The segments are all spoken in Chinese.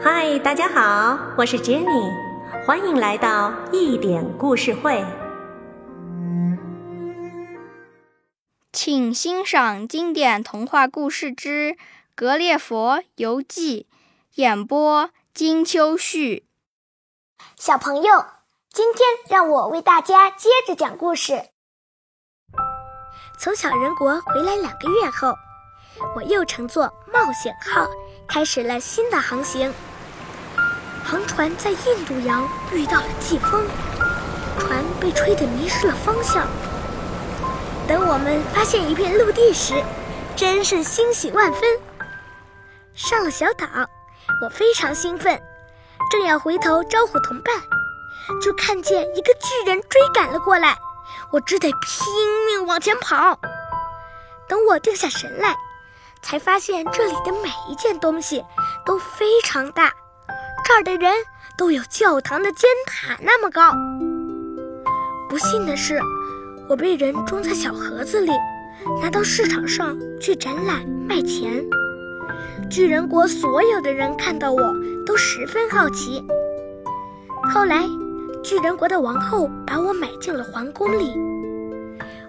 嗨，大家好，我是 Jenny，欢迎来到一点故事会。请欣赏经典童话故事之《格列佛游记》，演播金秋旭。小朋友，今天让我为大家接着讲故事。从小人国回来两个月后，我又乘坐冒险号开始了新的航行。航船在印度洋遇到了季风，船被吹得迷失了方向。等我们发现一片陆地时，真是欣喜万分。上了小岛，我非常兴奋，正要回头招呼同伴，就看见一个巨人追赶了过来，我只得拼命往前跑。等我定下神来，才发现这里的每一件东西都非常大。这儿的人都有教堂的尖塔那么高。不幸的是，我被人装在小盒子里，拿到市场上去展览卖钱。巨人国所有的人看到我都十分好奇。后来，巨人国的王后把我买进了皇宫里，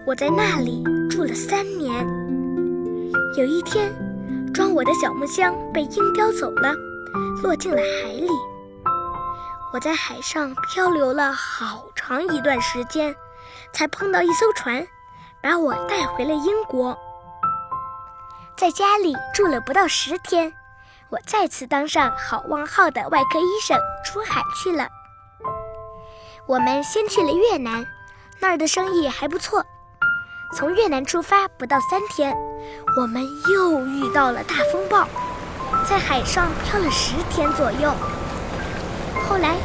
我在那里住了三年。有一天，装我的小木箱被鹰叼走了。落进了海里。我在海上漂流了好长一段时间，才碰到一艘船，把我带回了英国。在家里住了不到十天，我再次当上好望号的外科医生，出海去了。我们先去了越南，那儿的生意还不错。从越南出发不到三天，我们又遇到了大风暴。在海上漂了十天左右，后来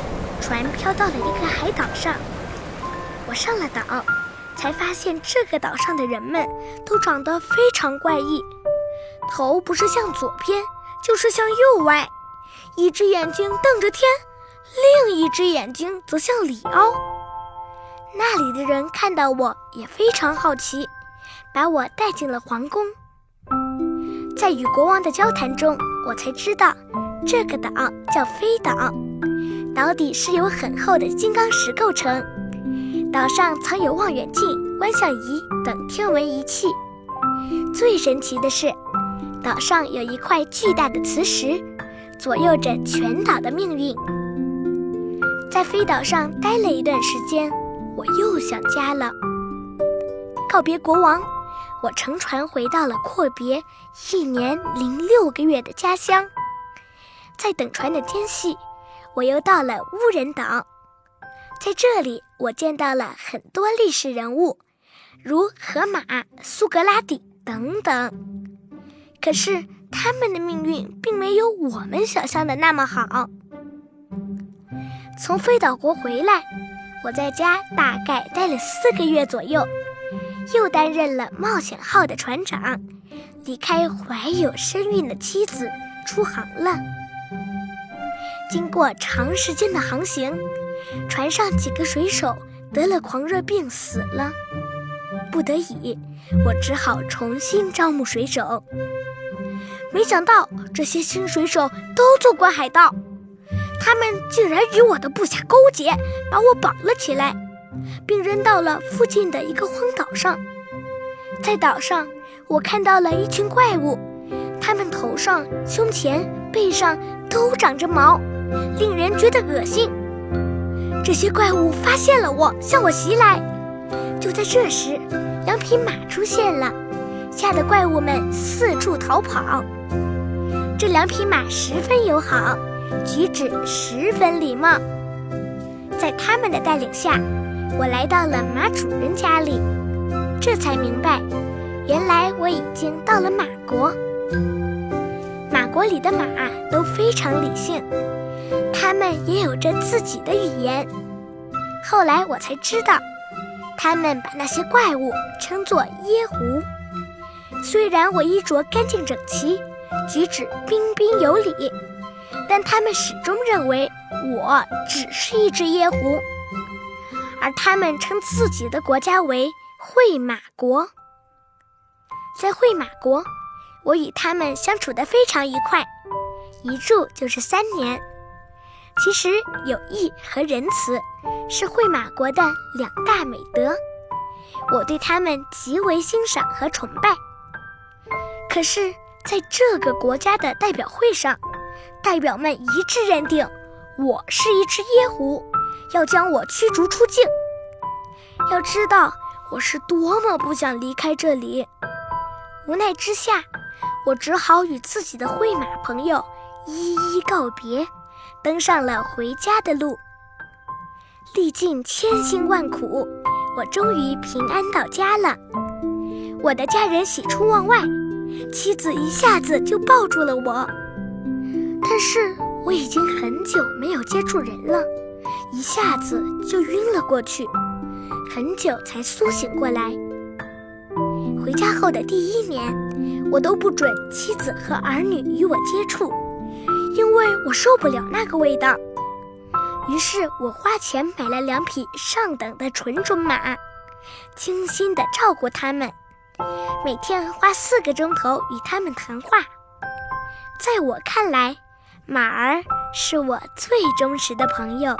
船漂到了一个海岛上。我上了岛，才发现这个岛上的人们都长得非常怪异，头不是向左偏，就是向右歪，一只眼睛瞪着天，另一只眼睛则向里凹。那里的人看到我也非常好奇，把我带进了皇宫。在与国王的交谈中，我才知道，这个岛叫飞岛，岛底是由很厚的金刚石构成，岛上藏有望远镜、观象仪等天文仪器。最神奇的是，岛上有一块巨大的磁石，左右着全岛的命运。在飞岛上待了一段时间，我又想家了。告别国王。我乘船回到了阔别一年零六个月的家乡，在等船的间隙，我又到了乌人岛，在这里我见到了很多历史人物，如荷马、苏格拉底等等。可是他们的命运并没有我们想象的那么好。从飞岛国回来，我在家大概待了四个月左右。又担任了冒险号的船长，离开怀有身孕的妻子出航了。经过长时间的航行，船上几个水手得了狂热病死了。不得已，我只好重新招募水手。没想到这些新水手都做过海盗，他们竟然与我的部下勾结，把我绑了起来。并扔到了附近的一个荒岛上。在岛上，我看到了一群怪物，他们头上、胸前、背上都长着毛，令人觉得恶心。这些怪物发现了我，向我袭来。就在这时，两匹马出现了，吓得怪物们四处逃跑。这两匹马十分友好，举止十分礼貌。在他们的带领下。我来到了马主人家里，这才明白，原来我已经到了马国。马国里的马都非常理性，它们也有着自己的语言。后来我才知道，他们把那些怪物称作耶狐。虽然我衣着干净整齐，举止彬彬有礼，但他们始终认为我只是一只夜狐。而他们称自己的国家为会马国。在会马国，我与他们相处得非常愉快，一住就是三年。其实，友谊和仁慈是会马国的两大美德，我对他们极为欣赏和崇拜。可是，在这个国家的代表会上，代表们一致认定我是一只野狐，要将我驱逐出境。要知道，我是多么不想离开这里。无奈之下，我只好与自己的会马朋友一一告别。登上了回家的路，历尽千辛万苦，我终于平安到家了。我的家人喜出望外，妻子一下子就抱住了我。但是我已经很久没有接触人了，一下子就晕了过去，很久才苏醒过来。回家后的第一年，我都不准妻子和儿女与我接触。因为我受不了那个味道，于是我花钱买了两匹上等的纯种马，精心地照顾它们，每天花四个钟头与它们谈话。在我看来，马儿是我最忠实的朋友。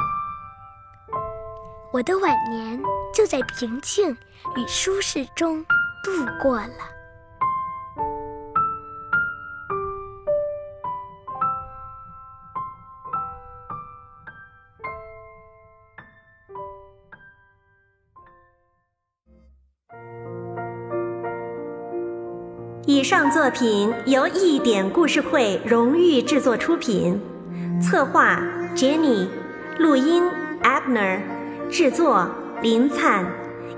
我的晚年就在平静与舒适中度过了。以上作品由一点故事会荣誉制作出品，策划 Jenny，录音 Abner，制作林灿，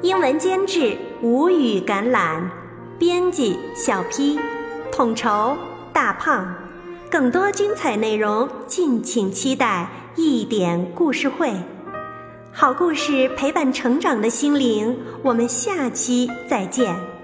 英文监制吴语橄榄，编辑小 P，统筹大胖。更多精彩内容，敬请期待一点故事会。好故事陪伴成长的心灵，我们下期再见。